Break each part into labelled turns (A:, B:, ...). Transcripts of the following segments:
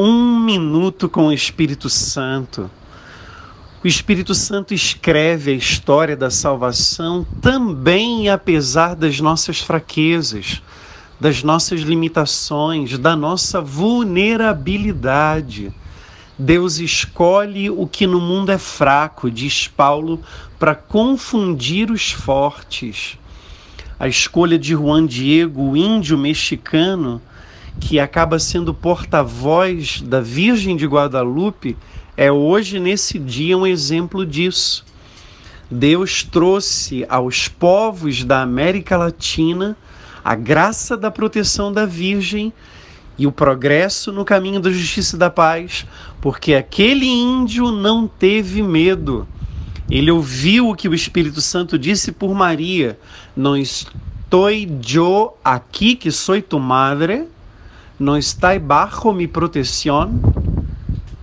A: Um minuto com o Espírito Santo. O Espírito Santo escreve a história da salvação também apesar das nossas fraquezas, das nossas limitações, da nossa vulnerabilidade. Deus escolhe o que no mundo é fraco, diz Paulo, para confundir os fortes. A escolha de Juan Diego, o índio mexicano, que acaba sendo porta-voz da Virgem de Guadalupe, é hoje, nesse dia, um exemplo disso. Deus trouxe aos povos da América Latina a graça da proteção da Virgem e o progresso no caminho da justiça e da paz, porque aquele índio não teve medo. Ele ouviu o que o Espírito Santo disse por Maria: Não estou eu aqui que sou tu madre, não está bajo mi proteção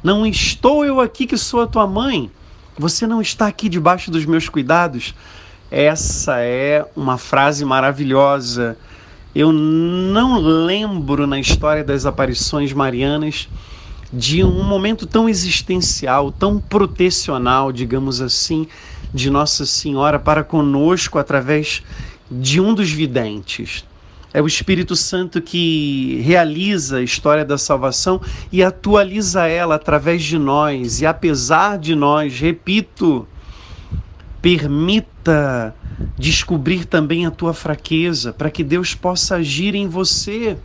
A: não estou eu aqui que sou a tua mãe. Você não está aqui debaixo dos meus cuidados. Essa é uma frase maravilhosa. Eu não lembro na história das aparições marianas de um momento tão existencial, tão protecional, digamos assim, de Nossa Senhora para conosco através de um dos videntes. É o Espírito Santo que realiza a história da salvação e atualiza ela através de nós. E apesar de nós, repito, permita descobrir também a tua fraqueza, para que Deus possa agir em você.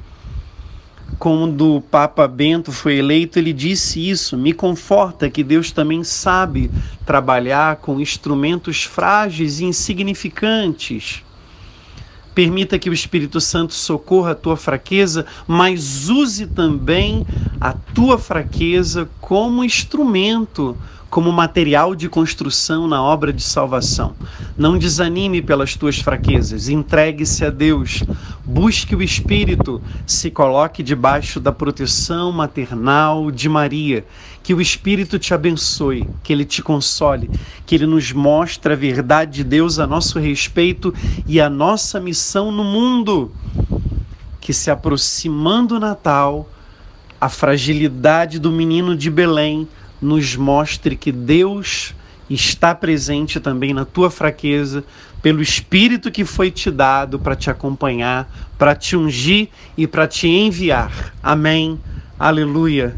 A: Quando o Papa Bento foi eleito, ele disse isso: me conforta que Deus também sabe trabalhar com instrumentos frágeis e insignificantes Permita que o Espírito Santo socorra a tua fraqueza, mas use também a tua fraqueza como instrumento como material de construção na obra de salvação. Não desanime pelas tuas fraquezas, entregue-se a Deus, busque o Espírito, se coloque debaixo da proteção maternal de Maria. Que o Espírito te abençoe, que ele te console, que ele nos mostre a verdade de Deus a nosso respeito e a nossa missão no mundo. Que se aproximando o Natal, a fragilidade do menino de Belém nos mostre que Deus está presente também na tua fraqueza, pelo Espírito que foi te dado para te acompanhar, para te ungir e para te enviar. Amém. Aleluia.